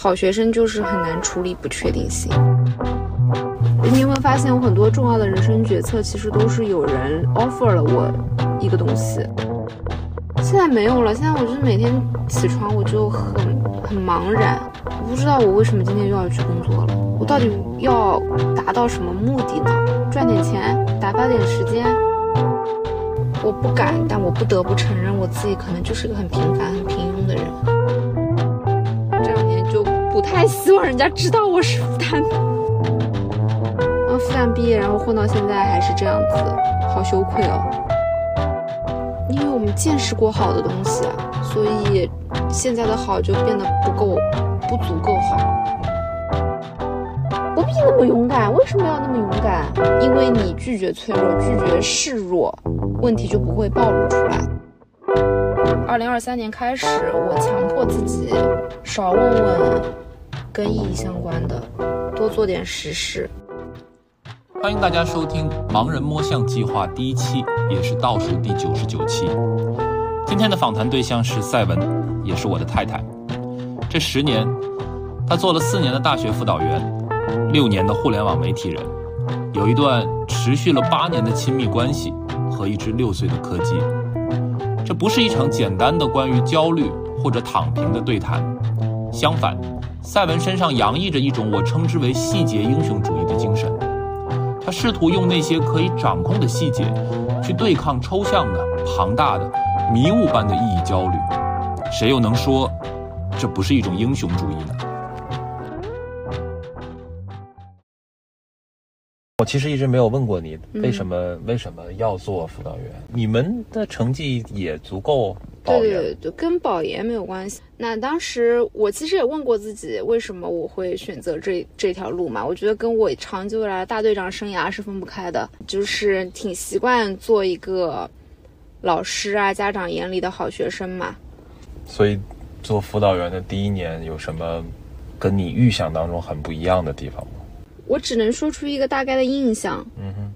好学生就是很难处理不确定性。你有没有发现，我很多重要的人生决策，其实都是有人 offer 了我一个东西。现在没有了，现在我就是每天起床我就很很茫然，我不知道我为什么今天又要去工作了，我到底要达到什么目的呢？赚点钱，打发点时间。我不敢，但我不得不承认，我自己可能就是个很平凡、很平庸的人。不太希望人家知道我是复旦的。啊，复旦毕业，然后混到现在还是这样子，好羞愧哦。因为我们见识过好的东西啊，所以现在的好就变得不够，不足够好。不必那么勇敢，为什么要那么勇敢？因为你拒绝脆弱，拒绝示弱，问题就不会暴露出来。二零二三年开始，我强迫自己少问问跟意义相关的，多做点实事。欢迎大家收听《盲人摸象计划》第一期，也是倒数第九十九期。今天的访谈对象是赛文，也是我的太太。这十年，她做了四年的大学辅导员，六年的互联网媒体人，有一段持续了八年的亲密关系和一只六岁的柯基。这不是一场简单的关于焦虑或者躺平的对谈，相反，赛文身上洋溢着一种我称之为细节英雄主义的精神。他试图用那些可以掌控的细节，去对抗抽象的、庞大的、迷雾般的意义焦虑。谁又能说，这不是一种英雄主义呢？我其实一直没有问过你，为什么为什么要做辅导员？你们的成绩也足够保研，对对对，跟保研没有关系。那当时我其实也问过自己，为什么我会选择这这条路嘛？我觉得跟我长久以来大队长生涯是分不开的，就是挺习惯做一个老师啊、家长眼里的好学生嘛。所以做辅导员的第一年有什么跟你预想当中很不一样的地方吗？我只能说出一个大概的印象，嗯哼，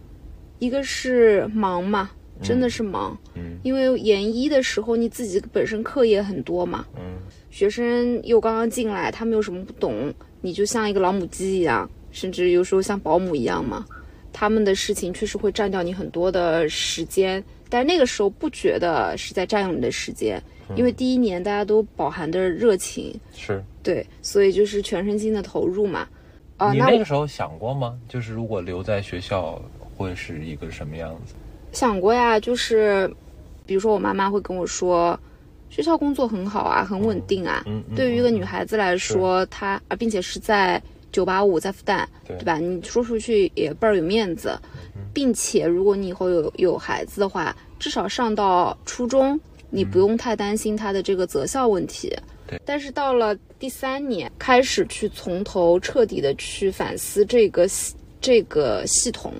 一个是忙嘛，真的是忙，嗯。因为研一的时候你自己本身课业很多嘛，嗯。学生又刚刚进来，他们有什么不懂，你就像一个老母鸡一样，甚至有时候像保姆一样嘛。他们的事情确实会占掉你很多的时间，但那个时候不觉得是在占用你的时间，因为第一年大家都饱含着热情，是。对，所以就是全身心的投入嘛。啊、你那个时候想过吗？就是如果留在学校会是一个什么样子？想过呀，就是比如说我妈妈会跟我说，学校工作很好啊，很稳定啊。嗯嗯对于一个女孩子来说，她啊，并且是在九八五，在复旦，对对吧？你说出去也倍儿有面子，并且如果你以后有有孩子的话，至少上到初中，你不用太担心他的这个择校问题。对但是到了第三年，开始去从头彻底的去反思这个系这个系统、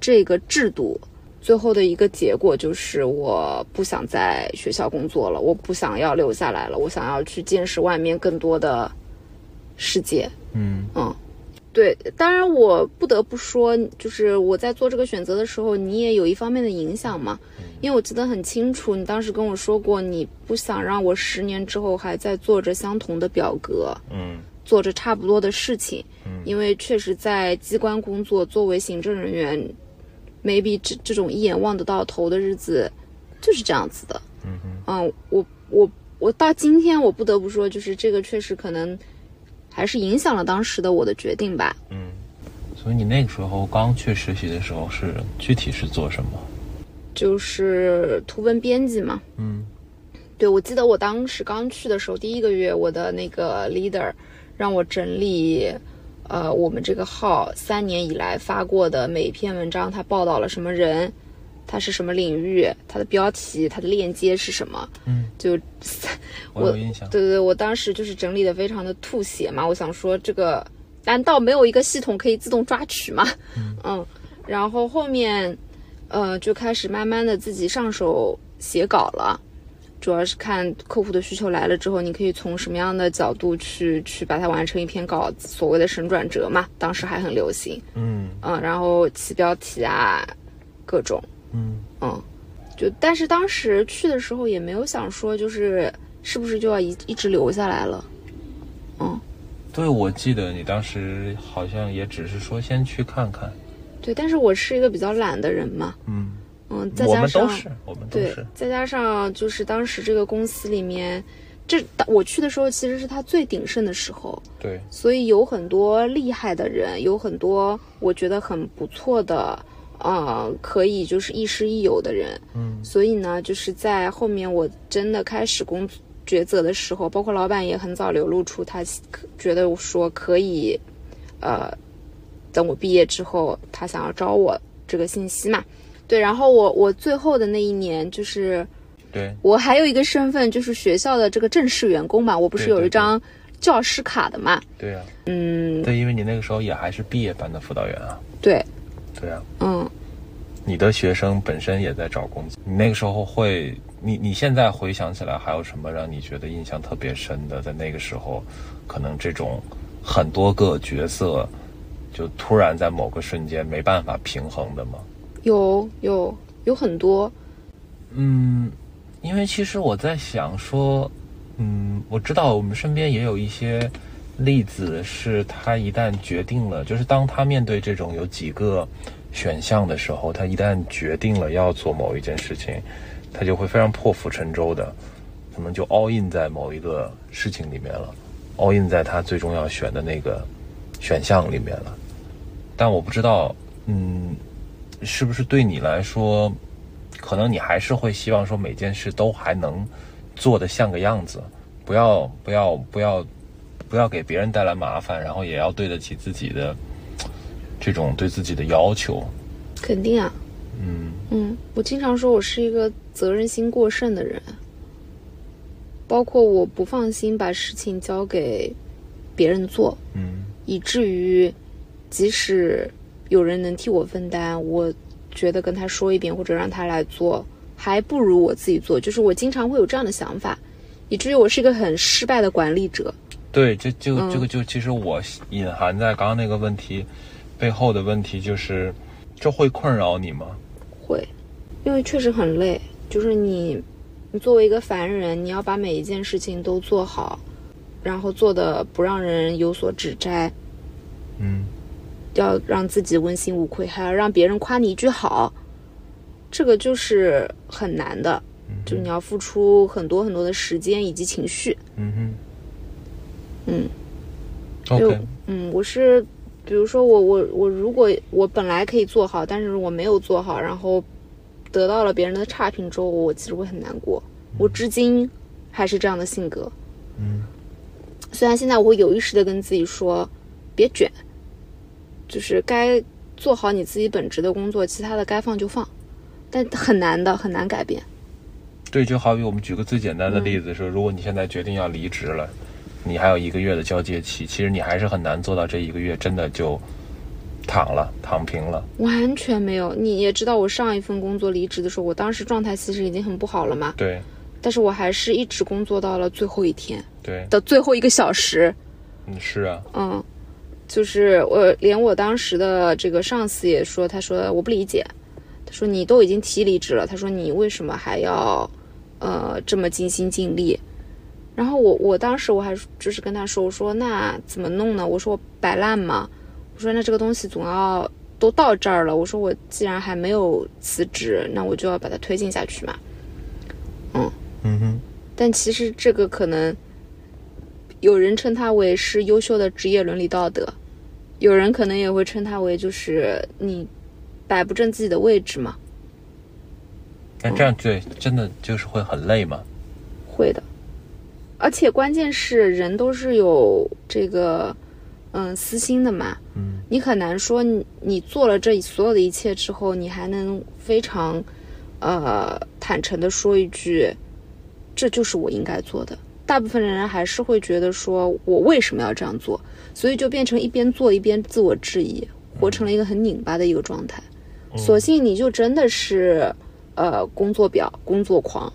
这个制度，最后的一个结果就是我不想在学校工作了，我不想要留下来了，我想要去见识外面更多的世界。嗯。嗯，对，当然我不得不说，就是我在做这个选择的时候，你也有一方面的影响嘛，因为我记得很清楚，你当时跟我说过，你不想让我十年之后还在做着相同的表格，嗯。做着差不多的事情，嗯。因为确实在机关工作，作为行政人员，maybe 这这种一眼望得到头的日子就是这样子的。嗯我我我到今天，我不得不说，就是这个确实可能还是影响了当时的我的决定吧。嗯。所以你那个时候刚去实习的时候是具体是做什么？就是图文编辑嘛，嗯对，我记得我当时刚去的时候，第一个月，我的那个 leader 让我整理，呃，我们这个号三年以来发过的每一篇文章，他报道了什么人，它是什么领域，它的标题、它的链接是什么，嗯，就 我有印象。对对对，我当时就是整理的非常的吐血嘛，我想说这个难道没有一个系统可以自动抓取吗？嗯然后后面呃就开始慢慢的自己上手写稿了。主要是看客户的需求来了之后，你可以从什么样的角度去去把它完成一篇稿子，所谓的神转折嘛，当时还很流行，嗯嗯，然后起标题啊，各种，嗯。嗯，就但是当时去的时候也没有想说就是是不是就要一一直留下来了，嗯，对，我记得你当时好像也只是说先去看看。对，但是我是一个比较懒的人嘛，嗯，嗯，再我加上们都是，我们都对是，，再加上就是当时这个公司里面，这我去的时候其实是它最鼎盛的时候，对，所以有很多厉害的人，有很多我觉得很不错的，呃，可以就是亦师亦友的人。嗯。所以呢，就是在后面我真的开始工抉择的时候，包括老板也很早流露出他觉得说可以，呃，等我毕业之后，他想要招我这个信息嘛。对，然后我我最后的那一年就是对，我还有一个身份就是学校的这个正式员工嘛，我不是有一张教师卡的嘛，对啊，嗯，对，因为你那个时候也还是毕业班的辅导员啊，对，对啊，嗯，你的学生本身也在找工作，你那个时候会，你你现在回想起来，还有什么让你觉得印象特别深的？在那个时候，可能这种很多个角色，就突然在某个瞬间没办法平衡的吗？有有有很多，嗯，因为其实我在想说，嗯，我知道我们身边也有一些例子，是他一旦决定了，就是当他面对这种有几个选项的时候，他一旦决定了要做某一件事情，他就会非常破釜沉舟的，可能就 all in 在某一个事情里面了，all in 在他最终要选的那个选项里面了。但我不知道，嗯，是不是对你来说，可能你还是会希望说每件事都还能做得像个样子，不要不要不要不要给别人带来麻烦，然后也要对得起自己的这种对自己的要求。肯定啊，嗯嗯，我经常说我是一个责任心过剩的人，包括我不放心把事情交给别人做，嗯以至于即使有人能替我分担，我觉得跟他说一遍或者让他来做，还不如我自己做。就是我经常会有这样的想法，以至于我是一个很失败的管理者。对，这就嗯这个就其实我隐含在刚刚那个问题背后的问题就是，这会困扰你吗？会，因为确实很累。就是你，你作为一个凡人，你要把每一件事情都做好，然后做的不让人有所指摘，嗯要让自己问心无愧，还要让别人夸你一句好，这个就是很难的。就你要付出很多很多的时间以及情绪。嗯嗯哼就，OK，嗯，我是，比如说我我我如果我本来可以做好，但是我没有做好，然后得到了别人的差评之后，我其实会很难过。我至今还是这样的性格。嗯虽然现在我会有意识的跟自己说，别卷，就是该做好你自己本职的工作，其他的该放就放，但很难的，很难改变。对，就好比我们举个最简嗯单的例子说，如果你现在决定要离职了，你还有一个月的交接期，其实你还是很难做到这一个月真的就躺了、躺平了。完全没有，你也知道，我上一份工作离职的时候，我当时状态其实已经很不好了嘛，对。但是我还是一直工作到了最后一天对，的最后一个小时，嗯，是啊，嗯，就是我连我当时的这个上司也说，他说我不理解，他说你都已经提离职了，他说你为什么还要呃这么尽心尽力？然后我我当时我还就是跟他说，我说那怎么弄呢？我说我摆烂嘛？我说那这个东西总要都到这儿了，我说我既然还没有辞职，那我就要把它推进下去嘛。嗯嗯哼，但其实这个可能有人称它为是优秀的职业伦理道德，有人可能也会称它为就是你摆不正自己的位置嘛，那这样对，真的就是会很累嘛。会的。而且关键是人都是有这个嗯私心的嘛，嗯。你很难说你你做了这所有的一切之后，你还能非常呃坦诚的说一句，这就是我应该做的。大部分人还是会觉得说我为什么要这样做，所以就变成一边做一边自我质疑，活成了一个很拧巴的一个状态。索性你就真的是呃工作表、工作狂，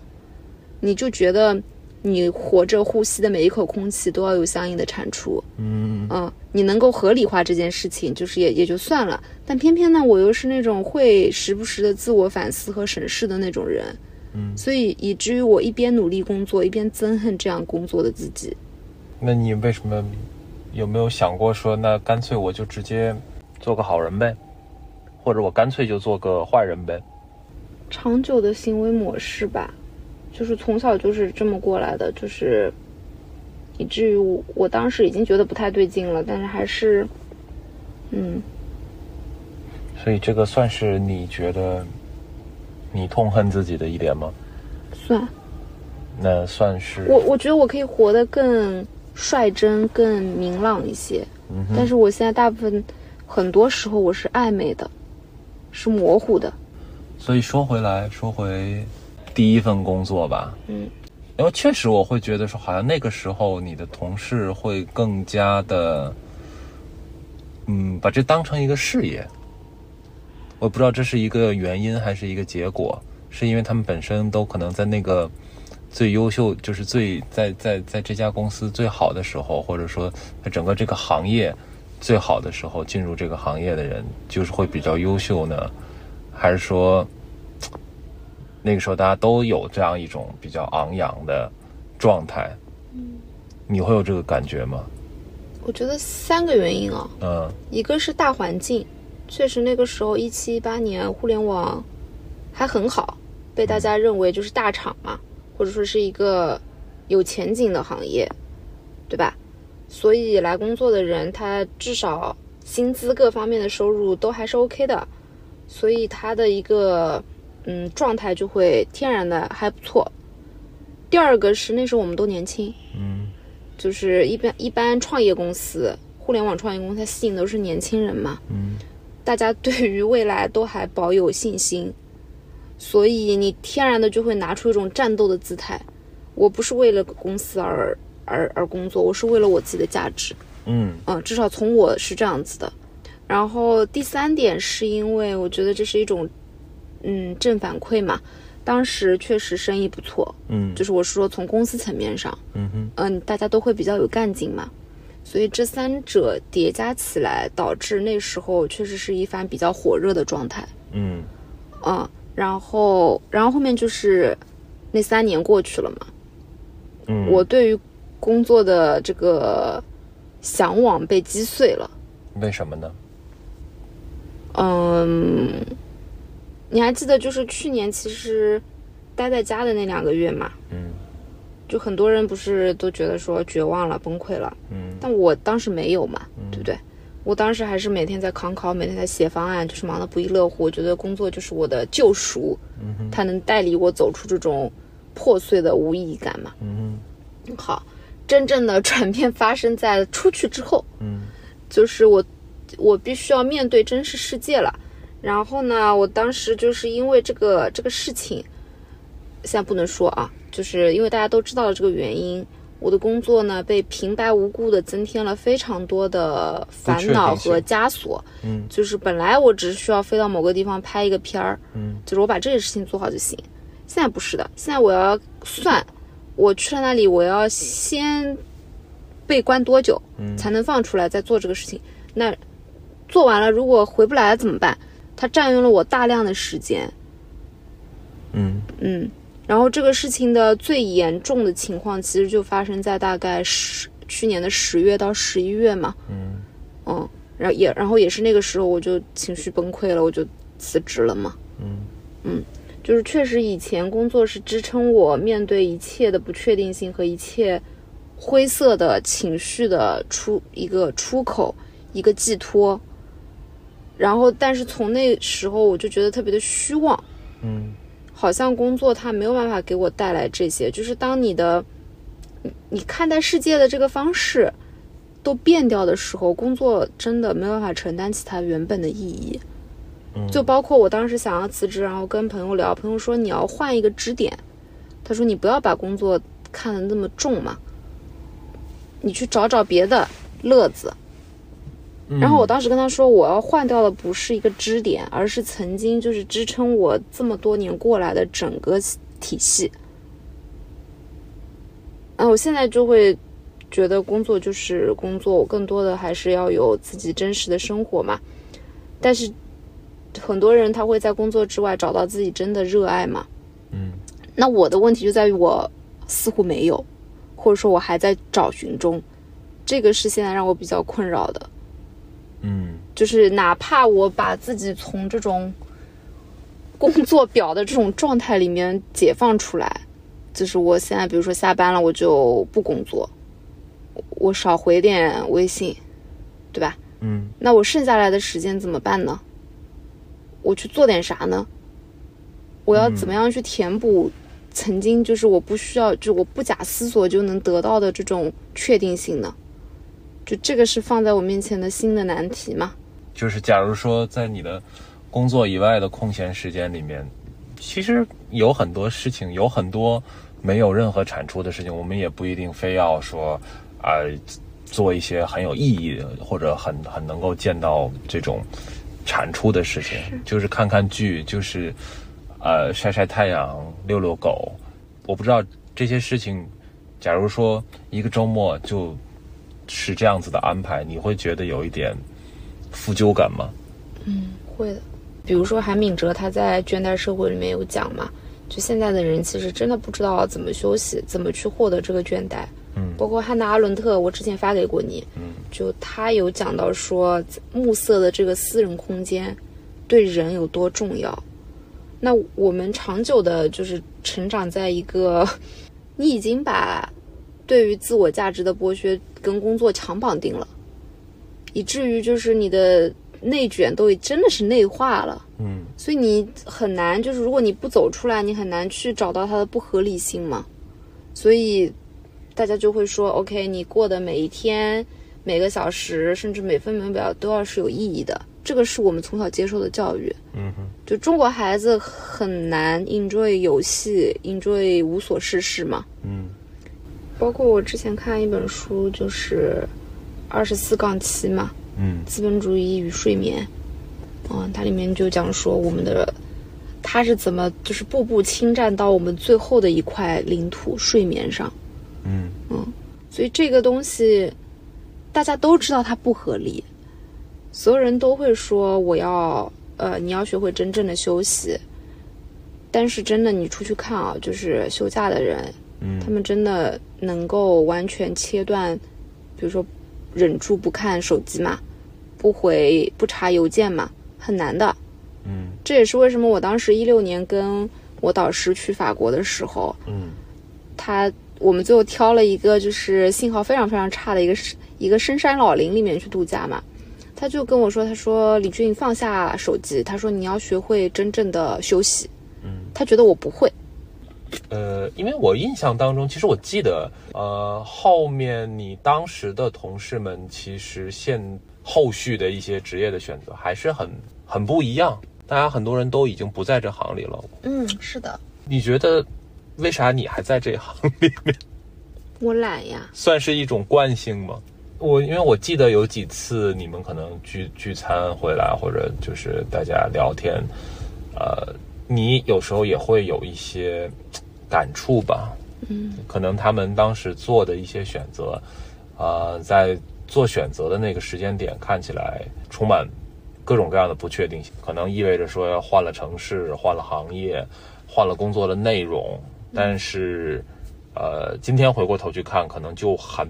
你就觉得你活着呼吸的每一口空气都要有相应的产出。嗯嗯，你能够合理化这件事情，就是也也就算了。但偏偏呢，我又是那种会时不时的自我反思和审视的那种人，嗯，所以以至于我一边努力工作，一边憎恨这样工作的自己。那你为什么有没有想过说，那干脆我就直接做个好人呗，或者我干脆就做个坏人呗？长久的行为模式吧，就是从小就是这么过来的，就是以至于我我当时已经觉得不太对劲了，但是还是，嗯，所以这个算是你觉得你痛恨自己的一点吗？算。那算是我我觉得我可以活得更率真、更明朗一些，嗯但是我现在大部分很多时候我是暧昧的，是模糊的。所以说回来说回第一份工作吧，嗯，因为确实我会觉得说，好像那个时候你的同事会更加的，嗯，把这当成一个事业。我不知道这是一个原因还是一个结果，是因为他们本身都可能在那个最优秀，就是最在在在这家公司最好的时候，或者说在整个这个行业最好的时候进入这个行业的人，就是会比较优秀呢？还是说那个时候大家都有这样一种比较昂扬的状态？你会有这个感觉吗？我觉得三个原因啊，嗯一个是大环境，确实那个时候一七一八年互联网还很好，被大家认为就是大厂嘛，或者说是一个有前景的行业，对吧？所以来工作的人，他至少薪资各方面的收入都还是 OK 的，所以他的一个嗯状态就会天然的还不错。第二个是那时候我们都年轻，嗯就是一般一般创业公司、互联网创业公司，它吸引都是年轻人嘛，嗯大家对于未来都还保有信心，所以你天然的就会拿出一种战斗的姿态。我不是为了公司而而而工作，我是为了我自己的价值。嗯嗯，至少从我是这样子的。然后第三点是因为我觉得这是一种嗯正反馈嘛，当时确实生意不错，嗯，就是我是说从公司层面上，嗯哼嗯，大家都会比较有干劲嘛，所以这三者叠加起来，导致那时候确实是一番比较火热的状态。嗯啊，然后，然后后面就是那三年过去了嘛，嗯，我对于工作的这个向往被击碎了。为什么呢？嗯，你还记得就是去年其实待在家的那两个月嘛，嗯就很多人不是都觉得说绝望了、崩溃了，嗯但我当时没有嘛，对不对？我当时还是每天在扛考，每天在写方案，就是忙得不亦乐乎。我觉得工作就是我的救赎，嗯它能带领我走出这种破碎的无意义感嘛。嗯好，真正的 转变发生在出去之后，嗯就是我我必须要面对真实世界了。然后呢，我当时就是因为这个这个事情，现在不能说啊，就是因为大家都知道了这个原因，我的工作呢被平白无故的增添了非常多的烦恼和枷锁。嗯就是本来我只是需要飞到某个地方拍一个片儿，嗯就是我把这件事情做好就行。现在不是的，现在我要算，我去了那里，我要先被关多久嗯才能放出来，再做这个事情。那做完了，如果回不来了怎么办？它占用了我大量的时间，嗯嗯。然后这个事情的最严重的情况，其实就发生在大概十去年的十月到十一月嘛，嗯嗯，然后也然后也是那个时候我就情绪崩溃了，我就辞职了嘛。嗯就是确实以前工作是支撑我面对一切的不确定性和一切灰色的情绪的出一个出口，一个寄托。然后，但是从那时候我就觉得特别的虚妄，嗯好像工作它没有办法给我带来这些。就是当你的你你看待世界的这个方式都变掉的时候，工作真的没有办法承担起它原本的意义。嗯就包括我当时想要辞职，然后跟朋友聊，朋友说你要换一个支点，他说你不要把工作看得那么重嘛，你去找找别的乐子。然后我当时跟他说，我要换掉的不是一个支点，而是曾经就是支撑我这么多年过来的整个体系。嗯，我现在就会觉得工作就是工作，我更多的还是要有自己真实的生活嘛。但是很多人他会在工作之外找到自己真的热爱嘛。嗯那我的问题就在于我似乎没有，或者说我还在找寻中。这个是现在让我比较困扰的。嗯就是哪怕我把自己从这种工作表的这种状态里面解放出来，就是我现在比如说下班了，我就不工作，我少回点微信，对吧？嗯那我剩下来的时间怎么办呢？我去做点啥呢？我要怎么样去填补曾经就是我不需要，就我不假思索就能得到的这种确定性呢？就这个是放在我面前的新的难题嘛？就是假如说在你的工作以外的空闲时间里面，其实有很多事情，有很多没有任何产出的事情，我们也不一定非要说啊、做一些很有意义的或者很很能够见到这种产出的事情，就是看看剧，就是呃晒晒太阳、遛遛狗。我不知道这些事情，假如说一个周末就是这样子的安排，你会觉得有一点负疚感吗？嗯会的。比如说韩敏哲他在《倦怠社会》里面有讲嘛，就现在的人其实真的不知道怎么休息，怎么去获得这个倦怠。嗯包括汉娜阿伦特，我之前发给过你，嗯就他有讲到说暮色的这个私人空间对人有多重要。那我们长久的就是成长在一个，你已经把对于自我价值的剥削跟工作强绑定了，以至于就是你的内卷都已真的是内化了。嗯所以你很难，就是如果你不走出来，你很难去找到它的不合理性嘛。所以大家就会说，OK，你过的每一天、每个小时，甚至每分每秒都要是有意义的。这个是我们从小接受的教育。嗯哼就中国孩子很难 enjoy 游戏，enjoy 无所事事嘛。嗯包括我之前看一本书，就是二十四杠七嘛，嗯。资本主义与睡眠，嗯，它里面就讲说我们的它是怎么就是步步侵占到我们最后的一块领土睡眠上，嗯。所以这个东西大家都知道它不合理，所有人都会说我要呃你要学会真正的休息，但是真的你出去看啊，就是休假的人，嗯他们真的能够完全切断，比如说忍住不看手机嘛，不回不查邮件嘛，很难的。嗯这也是为什么我当时一六年跟我导师去法国的时候，嗯他我们最后挑了一个就是信号非常非常差的一个一个深山老林里面去度假嘛。他就跟我说，他说李俊放下手机，他说你要学会真正的休息。嗯，他觉得我不会，呃，因为我印象当中，其实我记得，呃，后面你当时的同事们，其实现后续的一些职业的选择还是很很不一样。大家很多人都已经不在这行里了。嗯，是的，你觉得为啥你还在这行里面？我懒呀。算是一种惯性吗？我因为我记得有几次你们可能聚聚餐回来，或者就是大家聊天，呃，你有时候也会有一些感触吧。嗯，可能他们当时做的一些选择，呃，在做选择的那个时间点看起来充满各种各样的不确定性，可能意味着说要换了城市、换了行业、换了工作的内容，但是，呃，今天回过头去看，可能就很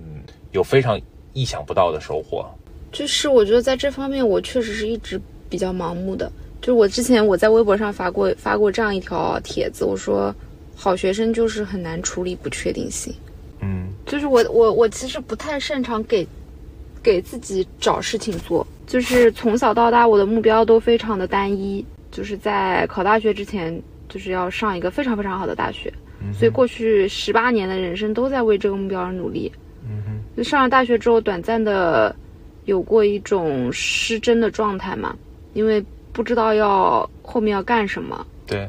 有非常意想不到的收获。就是我觉得在这方面，我确实是一直比较盲目的。就是我之前我在微博上发过发过这样一条帖子，我说好学生就是很难处理不确定性。嗯就是我我我其实不太擅长给给自己找事情做，就是从小到大我的目标都非常的单一，就是在考大学之前就是要上一个非常非常好的大学，所以过去十八年的人生都在为这个目标而努力。嗯哼就上了大学之后，短暂的有过一种失真的状态嘛，因为不知道要后面要干什么，对，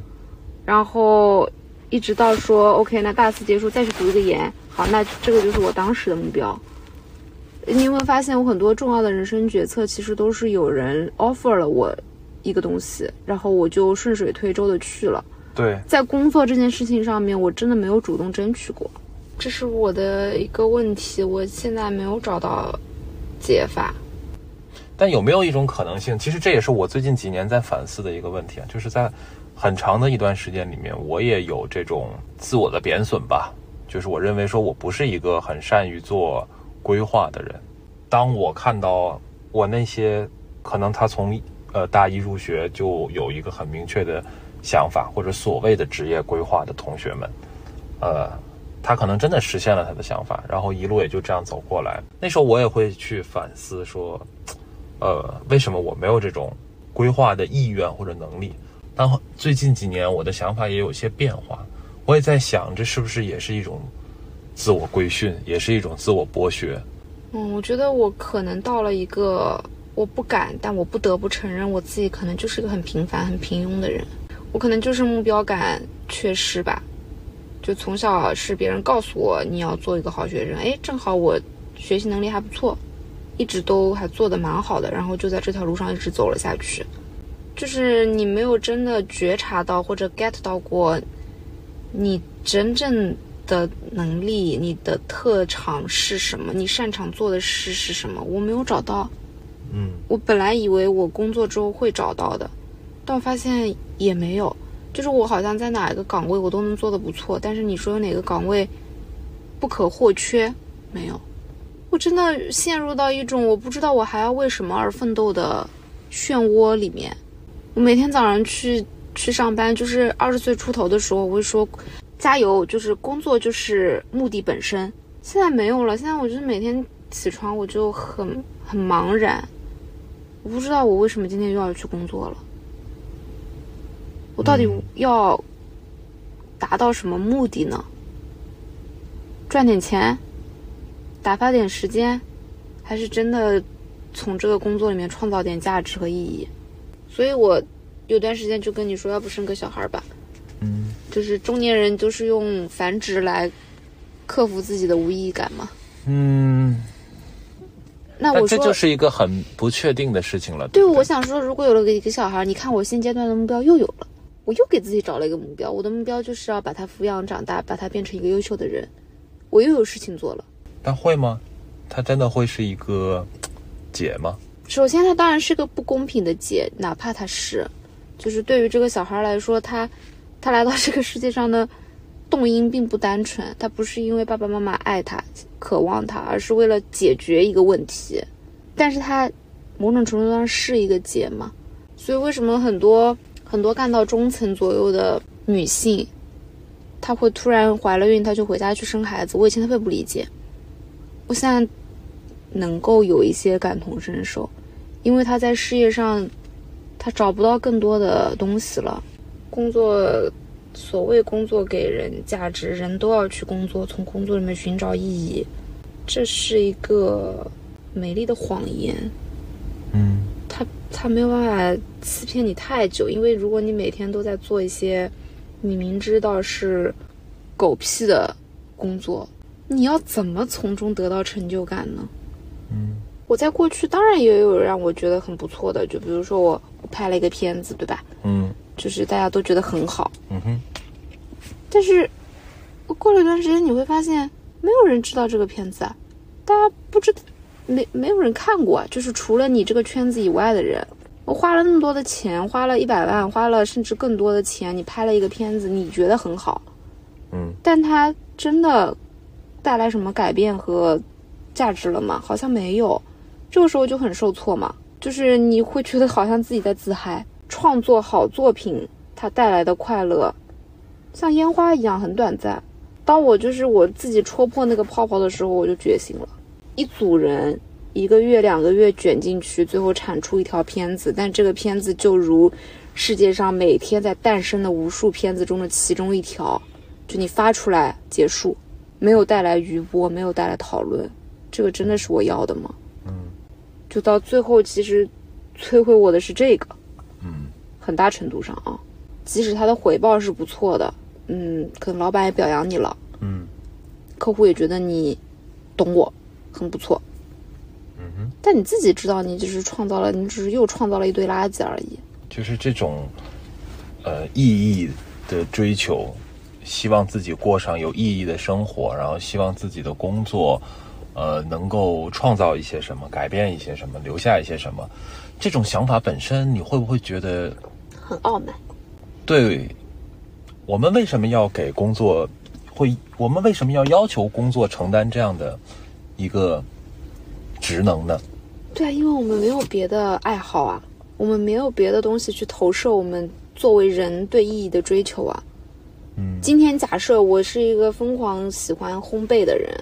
然后一直到说 OK，那大四结束再去读一个研，好，那这个就是我当时的目标。你有没有发现，我很多重要的人生决策其实都是有人 offer 了我一个东西，然后我就顺水推舟的去了。对，在工作这件事情上面，我真的没有主动争取过，这是我的一个问题，我现在没有找到解法。但有没有一种可能性？其实这也是我最近几年在反思的一个问题啊，就是在很长的一段时间里面，我也有这种自我的贬损吧。就是我认为说我不是一个很善于做规划的人。当我看到我那些可能他从呃大一入学就有一个很明确的想法或者所谓的职业规划的同学们，呃，他可能真的实现了他的想法，然后一路也就这样走过来。那时候我也会去反思说，呃，为什么我没有这种规划的意愿或者能力？但最近几年我的想法也有些变化，我也在想，这是不是也是一种自我规训，也是一种自我剥削？嗯，我觉得我可能到了一个我不敢，但我不得不承认，我自己可能就是一个很平凡、很平庸的人。我可能就是目标感缺失吧。就从小是别人告诉我你要做一个好学生，哎，正好我学习能力还不错，一直都还做的蛮好的，然后就在这条路上一直走了下去。就是你没有真的觉察到或者 get 到过，你真正。的能力，你的特长是什么？你擅长做的事是什么？我没有找到。嗯，我本来以为我工作之后会找到的，但我发现也没有。就是我好像在哪一个岗位我都能做的不错，但是你说有哪个岗位不可或缺？没有。我真的陷入到一种我不知道我还要为什么而奋斗的漩涡里面。我每天早上去去上班，就是二十岁出头的时候，我会说。加油！就是工作就是目的本身。现在没有了。现在我就是每天起床我就很很茫然，我不知道我为什么今天又要去工作了。我到底要达到什么目的呢？赚点钱，打发点时间，还是真的从这个工作里面创造点价值和意义？所以我有段时间就跟你说，要不生个小孩吧。嗯。就是中年人都是用繁殖来克服自己的无意义感嘛？嗯，那我这就是一个很不确定的事情了。对，我想说，如果有了个一个小孩，你看我现阶段的目标又有了，我又给自己找了一个目标。我的目标就是要把他抚养长大，把他变成一个优秀的人。我又有事情做了。但会吗？他真的会是一个解吗？首先，他当然是个不公平的解，哪怕他是，就是对于这个小孩来说，他。他来到这个世界上的动因并不单纯，他不是因为爸爸妈妈爱他、渴望他，而是为了解决一个问题。但是他某种程度上是一个结嘛，所以为什么很多很多干到中层左右的女性，她会突然怀了孕，她就回家去生孩子？我以前特别不理解，我现在能够有一些感同身受，因为他在事业上，他找不到更多的东西了。工作，所谓工作给人价值，人都要去工作，从工作里面寻找意义，这是一个美丽的谎言。嗯，他他没有办法欺骗你太久，因为如果你每天都在做一些你明知道是狗屁的工作，你要怎么从中得到成就感呢？嗯，我在过去当然也有让我觉得很不错的，就比如说我我拍了一个片子，对吧？嗯。就是大家都觉得很好，嗯哼。但是，过了一段时间，你会发现没有人知道这个片子啊，大家不知，没没有人看过啊。就是除了你这个圈子以外的人，我花了那么多的钱，花了一百万，花了甚至更多的钱，你拍了一个片子，你觉得很好，嗯，但它真的带来什么改变和价值了吗？好像没有。这个时候就很受挫嘛，就是你会觉得好像自己在自嗨。创作好作品，它带来的快乐，像烟花一样很短暂。当我就是我自己戳破那个泡泡的时候，我就觉醒了。一组人一个月、两个月卷进去，最后产出一条片子，但这个片子就如世界上每天在诞生的无数片子中的其中一条，就你发出来结束，没有带来余波，没有带来讨论，这个真的是我要的吗？嗯，就到最后，其实摧毁我的是这个。嗯，很大程度上啊，即使他的回报是不错的，嗯，可能老板也表扬你了，嗯，客户也觉得你懂我，很不错，嗯哼，但你自己知道，你只是创造了，你只是又创造了一堆垃圾而已。就是这种，呃，意义的追求，希望自己过上有意义的生活，然后希望自己的工作，呃，能够创造一些什么，改变一些什么，留下一些什么。这种想法本身，你会不会觉得很傲慢？对，我们为什么要给工作会？我们为什么要要求工作承担这样的一个职能呢？对啊，因为我们没有别的爱好啊，我们没有别的东西去投射我们作为人对意义的追求啊。嗯今天假设我是一个疯狂喜欢烘焙的人，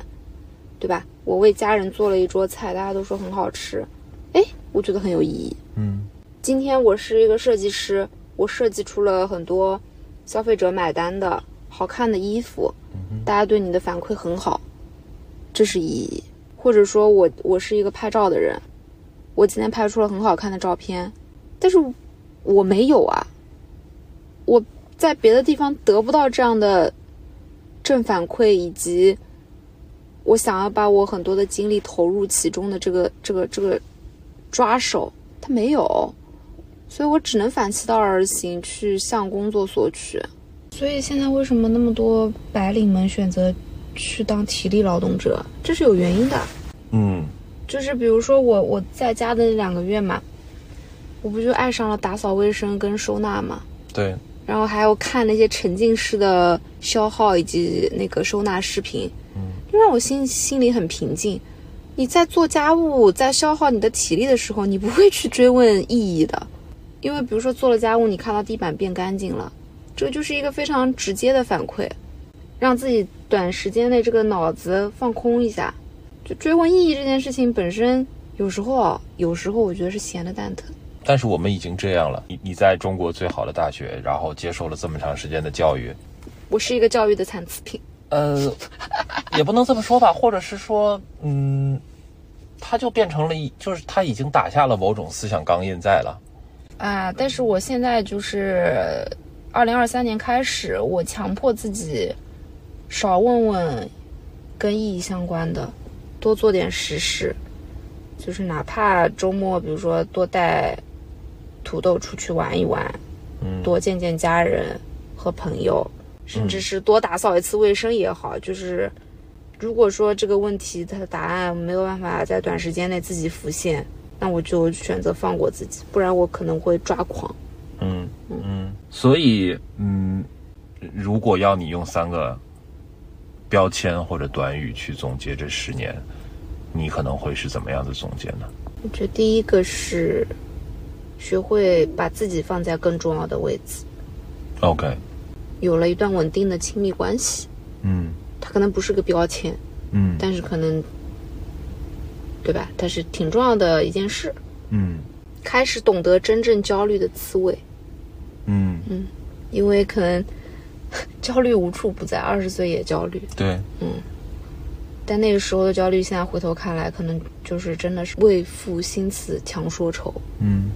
对吧？我为家人做了一桌菜，大家都说很好吃，哎，我觉得很有意义。嗯今天我是一个设计师，我设计出了很多消费者买单的好看的衣服，大家对你的反馈很好，这是意义。或者说我我是一个拍照的人，我今天拍出了很好看的照片，但是我没有啊，我在别的地方得不到这样的正反馈，以及我想要把我很多的精力投入其中的这个这个这个抓手，他没有。所以我只能反其道而行，去向工作索取。所以现在为什么那么多白领们选择去当体力劳动者？这是有原因的。嗯就是比如说我我在家的那两个月嘛，我不就爱上了打扫卫生跟收纳嘛，对，然后还有看那些沉浸式的消耗以及那个收纳视频，就让我心心里很平静。你在做家务，在消耗你的体力的时候，你不会去追问意义的，因为比如说做了家务，你看到地板变干净了，这就是一个非常直接的反馈，让自己短时间内这个脑子放空一下。就追问意义这件事情本身，有时候啊，有时候我觉得是闲的蛋疼。但是我们已经这样了。你你在中国最好的大学，然后接受了这么长时间的教育，我是一个教育的残次品。呃，也不能这么说吧，或者是说，嗯，他就变成了一，就是他已经打下了某种思想钢印在了。啊，但是我现在就是二零二三年开始，我强迫自己少问问跟意义相关的，多做点实事。就是哪怕周末，比如说多带土豆出去玩一玩，嗯多见见家人和朋友，甚至是多打扫一次卫生也好。就是如果说这个问题它的答案没有办法在短时间内自己浮现，那我就选择放过自己，不然我可能会抓狂。嗯嗯，所以嗯，如果要你用三个标签或者短语去总结这十年，你可能会是怎么样的总结呢？我觉得第一个是学会把自己放在更重要的位置，OK，有了一段稳定的亲密关系，嗯它可能不是个标签，嗯但是可能，对吧？它是挺重要的一件事。嗯开始懂得真正焦虑的滋味，嗯嗯，因为可能 焦虑无处不在，二十岁也焦虑，对，嗯但那个时候的焦虑，现在回头看来，可能就是真的是为赋新词强说愁。嗯，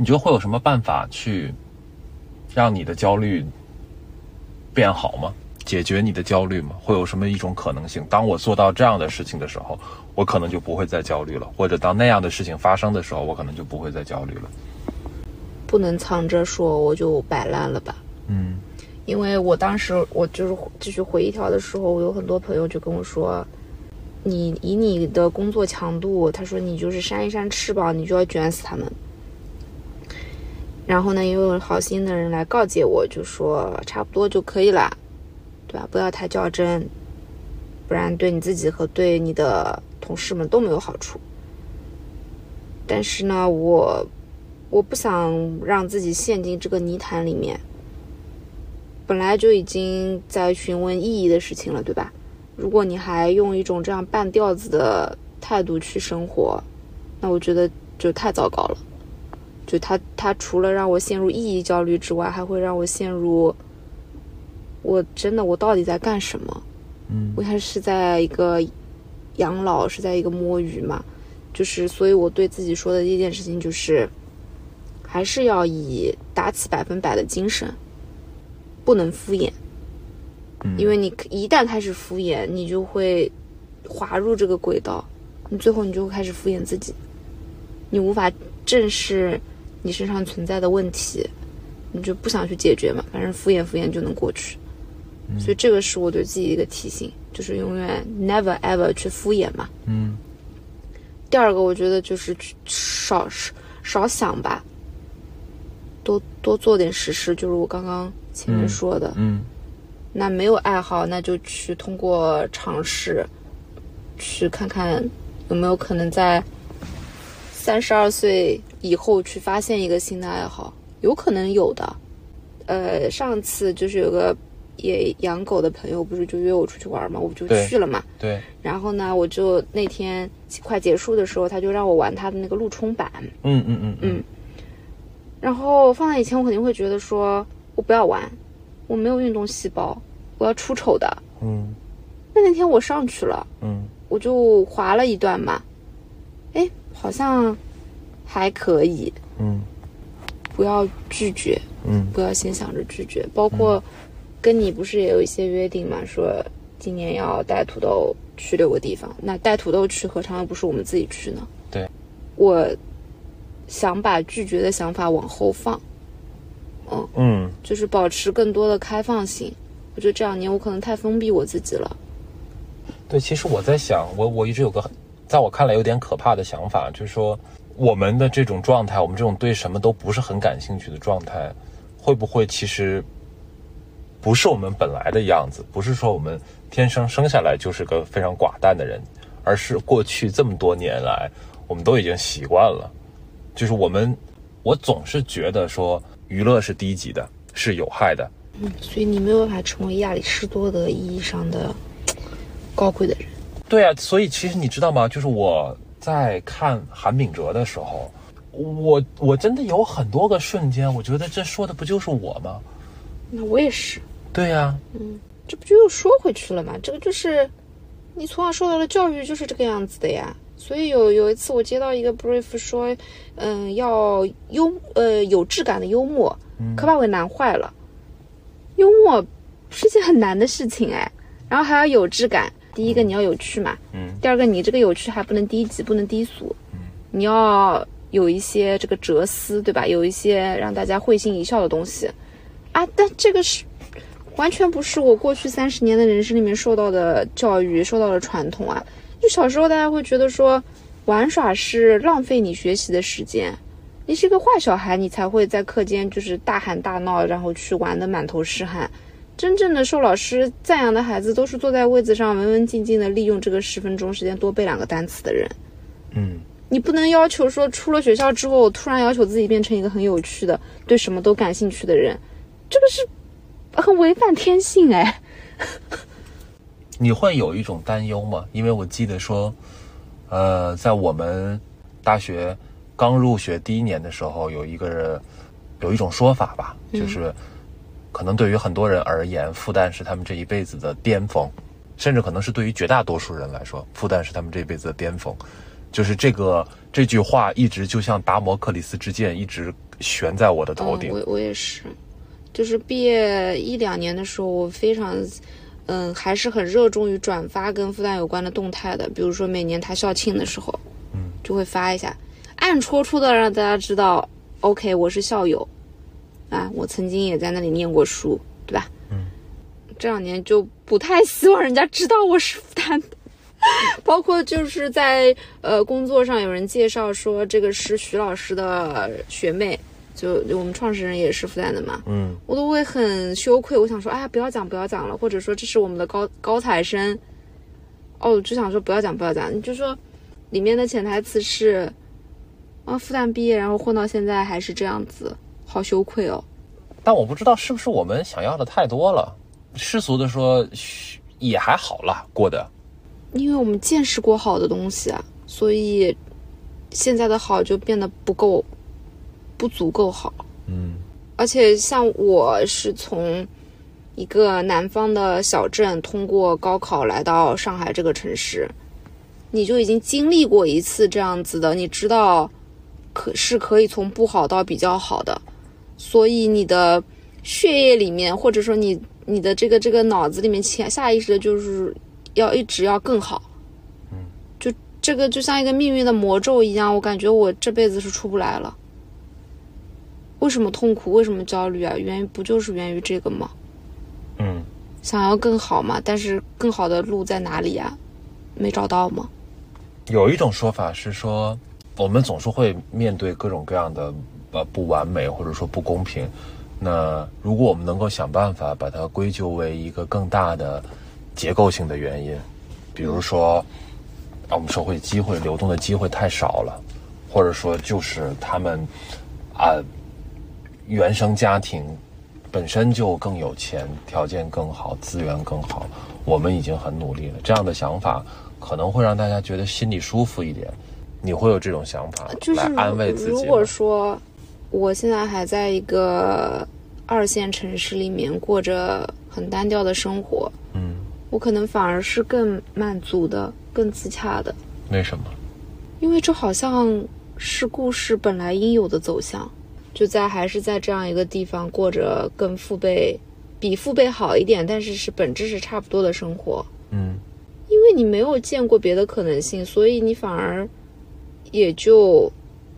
你觉得会有什么办法去让你的焦虑变好吗？解决你的焦虑吗？会有什么一种可能性？当我做到这样的事情的时候，我可能就不会再焦虑了；或者当那样的事情发生的时候，我可能就不会再焦虑了。不能藏着说我就摆烂了吧。嗯因为我当时我就是继续回一条的时候，我有很多朋友就跟我说，你以你的工作强度，他说你就是扇一扇翅膀，你就要卷死他们。然后呢，也有好心的人来告诫我，就说差不多就可以了，对吧？不要太较真，不然对你自己和对你的同事们都没有好处。但是呢，我我不想让自己陷进这个泥潭里面。本来就已经在询问意义的事情了，对吧？如果你还用一种这样半吊子的态度去生活，那我觉得就太糟糕了。就他他除了让我陷入意义焦虑之外，还会让我陷入，我真的我到底在干什么？嗯。我还是在一个养老，是在一个摸鱼嘛，就是，所以我对自己说的第一件事情就是，还是要以打起百分百的精神，不能敷衍，嗯。因为你一旦开始敷衍，你就会滑入这个轨道，你最后你就会开始敷衍自己，你无法正视你身上存在的问题，你就不想去解决嘛，反正敷衍敷衍就能过去。所以这个是我对自己的一个提醒，就是永远 never ever 去敷衍嘛。嗯第二个，我觉得就是去少少想吧，多多做点实事，就是我刚刚前面嗯说的。嗯那没有爱好，那就去通过尝试，去看看有没有可能在三十二岁以后去发现一个新的爱好？有可能有的。呃，上次就是有个也养狗的朋友，不是就约我出去玩嘛，我就去了嘛。对，然后呢，我就那天快结束的时候，他就让我玩他的那个路冲板。嗯嗯嗯嗯，然后放在以前，我肯定会觉得说，我不要玩，我没有运动细胞，我要出丑的。嗯那那天我上去了，嗯我就滑了一段嘛，哎，好像还可以。嗯不要拒绝，嗯不要先想着拒绝。包括跟你不是也有一些约定嘛，说今年要带土豆去六个地方，那带土豆去何尝又不是我们自己去呢？对，我想把拒绝的想法往后放，嗯嗯就是保持更多的开放性。我觉得这两年我可能太封闭我自己了。对，其实我在想，我我一直有个在我看来有点可怕的想法，就是说我们的这种状态，我们这种对什么都不是很感兴趣的状态，会不会其实不是我们本来的样子？不是说我们天生生下来就是个非常寡淡的人，而是过去这么多年来，我们都已经习惯了。就是我们，我总是觉得说娱乐是低级的，是有害的。嗯所以你没有办法成为亚里士多德意义上的高贵的人。对啊，所以其实你知道吗？就是我在看韩炳哲的时候，我我真的有很多个瞬间，我觉得这说的不就是我吗？那我也是。对呀、嗯这不就又说回去了吗？这个就是你从小受到的教育就是这个样子的呀。所以有有一次我接到一个 brief 说，嗯，要幽呃有质感的幽默，可把我难坏了。幽默是件很难的事情哎，然后还要有质感。第一个你要有趣嘛，嗯第二个你这个有趣还不能低级，不能低俗，你要有一些这个哲思，对吧？有一些让大家会心一笑的东西啊。但这个是完全不是我过去三十年的人生里面受到的教育、受到的传统啊。就小时候大家会觉得说，玩耍是浪费你学习的时间，你是一个坏小孩，你才会在课间就是大喊大闹，然后去玩的满头是汗。真正的受老师赞扬的孩子，都是坐在位子上文文静静的利用这个十分钟时间多背两个单词的人。嗯，你不能要求说出了学校之后，突然要求自己变成一个很有趣的、对什么都感兴趣的人，这个是很违反天性哎。你会有一种担忧吗？因为我记得说，呃，在我们大学刚入学第一年的时候，有一个人有一种说法吧，就是可能对于很多人而言，复旦是他们这一辈子的巅峰，甚至可能是对于绝大多数人来说，复旦是他们这一辈子的巅峰。就是这个这句话一直就像达摩克里斯之剑，一直悬在我的头顶。嗯、我我也是，就是毕业一两年的时候，我非常，嗯，还是很热衷于转发跟复旦有关的动态的。比如说每年他校庆的时候，嗯，就会发一下，暗戳戳的让大家知道，OK，我是校友，啊，我曾经也在那里念过书，对吧？嗯，这两年就不太希望人家知道我是复旦的。包括就是在呃工作上有人介绍说这个是徐老师的学妹，就我们创始人也是复旦的嘛，嗯我都会很羞愧。我想说，哎呀，不要讲，不要讲了，或者说这是我们的高高材生，哦，就想说不要讲，不要讲。你就说里面的潜台词是，啊，复旦毕业然后混到现在还是这样子，好羞愧哦。但我不知道是不是我们想要的太多了。世俗的说，也还好啦，过得。因为我们见识过好的东西啊，所以现在的好就变得不够，不足够好。嗯而且像我是从一个南方的小镇通过高考来到上海这个城市，你就已经经历过一次这样子的，你知道可是可以从不好到比较好的，所以你的血液里面或者说你你的这个这个脑子里面潜下意识的就是要一直要更好，嗯，就这个就像一个命运的魔咒一样，我感觉我这辈子是出不来了。为什么痛苦？为什么焦虑啊？源于不就是源于这个吗？嗯，想要更好嘛，但是更好的路在哪里呀？没找到吗？有一种说法是说，我们总是会面对各种各样的呃不完美或者说不公平。那如果我们能够想办法把它归咎为一个更大的结构性的原因，比如说，啊，我们社会机会流动的机会太少了，或者说就是他们啊，原生家庭本身就更有钱，条件更好，资源更好，我们已经很努力了。这样的想法可能会让大家觉得心里舒服一点。你会有这种想法就是来安慰自己吗？如果说我现在还在一个二线城市里面过着很单调的生活，嗯，我可能反而是更满足的、更自洽的，为什么？因为这好像是故事本来应有的走向，就在还是在这样一个地方过着跟父辈、比父辈好一点，但是是本质是差不多的生活。嗯因为你没有见过别的可能性，所以你反而也就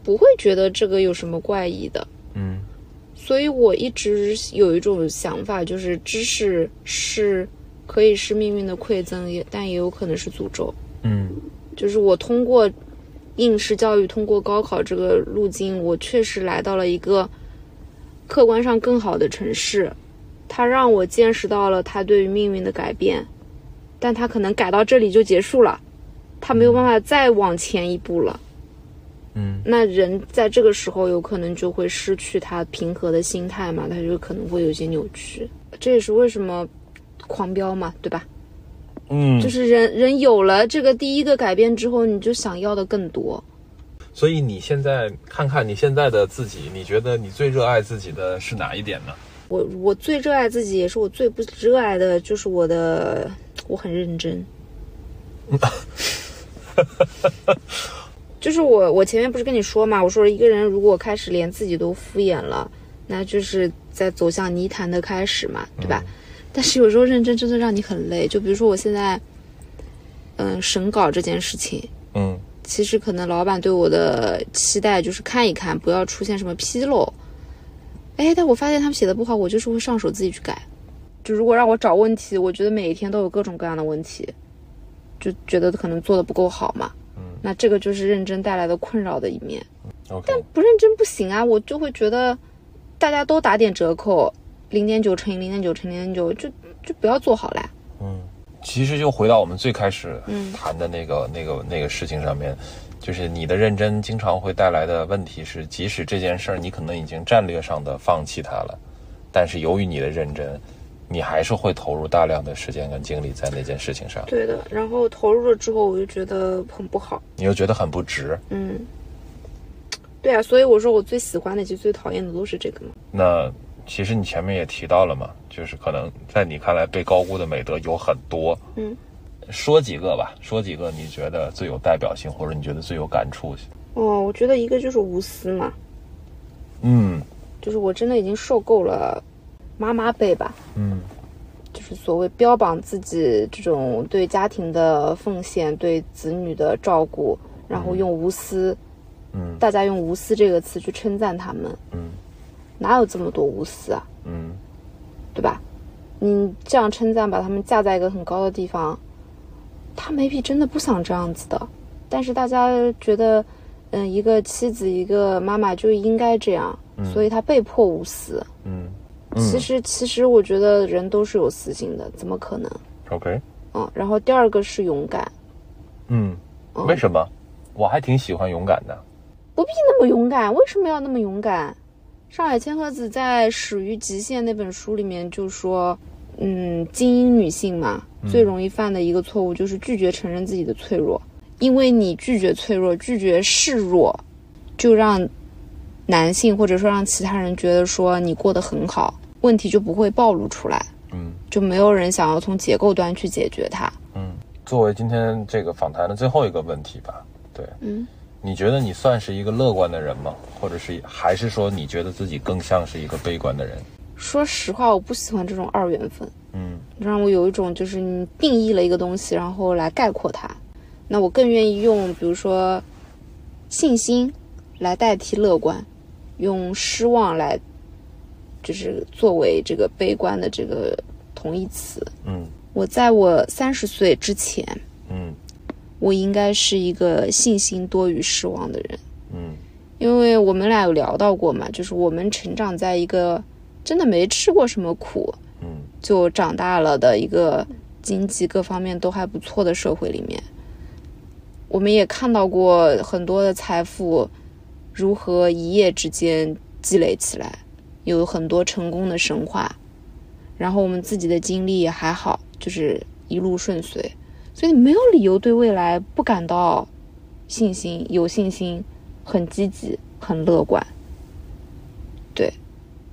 不会觉得这个有什么怪异的。嗯所以我一直有一种想法，就是知识是可以是命运的馈赠，也但也有可能是诅咒。嗯就是我通过应试教育，通过高考这个路径，我确实来到了一个客观上更好的城市，它让我见识到了它对于命运的改变，但它可能改到这里就结束了，它没有办法再往前一步了。嗯那人在这个时候有可能就会失去他平和的心态嘛，他就可能会有一些扭曲。这也是为什么狂飙嘛，对吧？嗯，就是人人有了这个第一个改变之后，你就想要的更多。所以你现在看看你现在的自己，你觉得你最热爱自己的是哪一点呢？我我最热爱自己，也是我最不热爱的，就是我的我很认真。就是我我前面不是跟你说嘛，我说一个人如果开始连自己都敷衍了，那就是在走向泥潭的开始嘛，对吧？但是有时候认真真的让你很累，就比如说我现在，嗯，审稿这件事情，嗯其实可能老板对我的期待就是看一看，不要出现什么纰漏。哎，但我发现他们写的不好，我就是会上手自己去改。就如果让我找问题，我觉得每一天都有各种各样的问题，就觉得可能做的不够好嘛。嗯那这个就是认真带来的困扰的一面。，OK，不认真不行啊，我就会觉得大家都打点折扣，零点九乘以零点九乘零点九，就就不要做好了。嗯，其实就回到我们最开始嗯谈的那个、那个那个事情上面，就是你的认真经常会带来的问题是，即使这件事儿你可能已经战略上的放弃它了，但是由于你的认真，你还是会投入大量的时间跟精力在那件事情上，对的，然后投入了之后，我就觉得很不好。你又觉得很不值。嗯，对啊，所以我说我最喜欢的，其实最讨厌的都是这个嘛。那其实你前面也提到了嘛，就是可能在你看来被高估的美德有很多，嗯，说几个吧，说几个你觉得最有代表性，或者你觉得最有感触。哦，我觉得一个就是无私嘛，嗯就是我真的已经受够了妈妈辈吧，嗯。就是所谓标榜自己这种对家庭的奉献、对子女的照顾，然后用无私，嗯。大家用无私这个词去称赞他们，嗯。哪有这么多无私啊？嗯。对吧？你这样称赞，把他们架在一个很高的地方，他 maybe 真的不想这样子的，但是大家觉得，嗯，一个妻子，一个妈妈就应该这样，所以他被迫无私。嗯其实，其实我觉得人都是有私心的，怎么可能？，OK，嗯，然后第二个是勇敢，嗯，嗯为什么？我还挺喜欢勇敢的。不必那么勇敢，为什么要那么勇敢？上海千鹤子在《始于极限》那本书里面就说，嗯，精英女性嘛，最容易犯的一个错误就是拒绝承认自己的脆弱，因为你拒绝脆弱，拒绝示弱，就让男性或者说让其他人觉得说你过得很好，问题就不会暴露出来，嗯就没有人想要从结构端去解决它。嗯，作为今天这个访谈的最后一个问题吧，对，嗯，你觉得你算是一个乐观的人吗？或者是还是说你觉得自己更像是一个悲观的人？说实话，我不喜欢这种二元分。嗯让我有一种就是你定义了一个东西，然后来概括它。那我更愿意用，比如说信心来代替乐观，用失望来就是作为这个悲观的这个同义词。嗯。我在我三十岁之前，嗯。我应该是一个信心多于失望的人，嗯。因为我们俩有聊到过嘛，就是我们成长在一个真的没吃过什么苦，嗯。就长大了的一个经济各方面都还不错的社会里面，我们也看到过很多的财富如何一夜之间积累起来，有很多成功的神话。然后我们自己的经历也还好，就是一路顺遂，所以你没有理由对未来不感到信心，有信心，很积极，很乐观。对，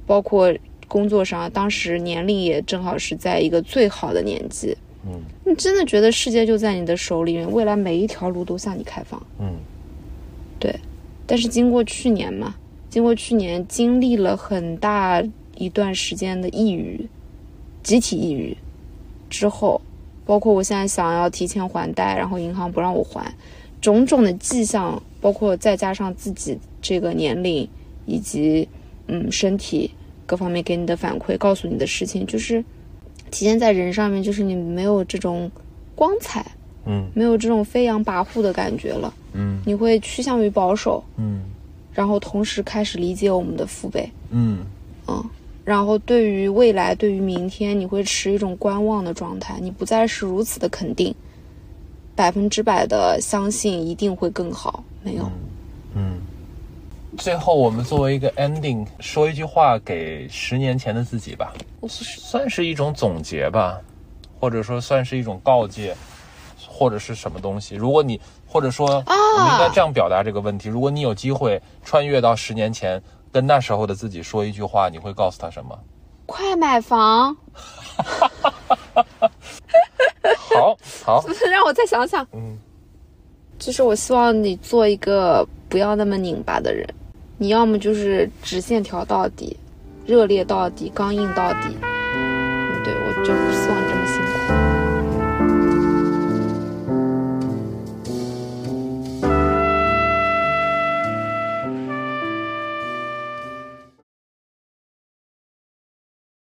包括工作上，当时年龄也正好是在一个最好的年纪。嗯你真的觉得世界就在你的手里面，未来每一条路都向你开放。嗯但是经过去年嘛，经过去年经历了很大一段时间的抑郁，集体抑郁之后，包括我现在想要提前还贷，然后银行不让我还，种种的迹象，包括再加上自己这个年龄以及嗯身体各方面给你的反馈，告诉你的事情，就是体现在人上面，就是你没有这种光彩，嗯没有这种飞扬跋扈的感觉了。嗯。你会趋向于保守，嗯。然后同时开始理解我们的父辈，嗯。嗯，然后对于未来，对于明天，你会持一种观望的状态，你不再是如此的肯定，百分之百的相信一定会更好，没有，嗯。最后，我们作为一个 ending，说一句话给十年前的自己吧，算是一种总结吧，或者说算是一种告诫，或者是什么东西。如果你或者说，我们应该这样表达这个问题：如果你有机会穿越到十年前，跟那时候的自己说一句话，你会告诉他什么？快买房，好好，让我再想想，嗯。就是我希望你做一个不要那么拧巴的人，你要么就是直线条到底，热烈到底，刚硬到底，嗯，对我就不希望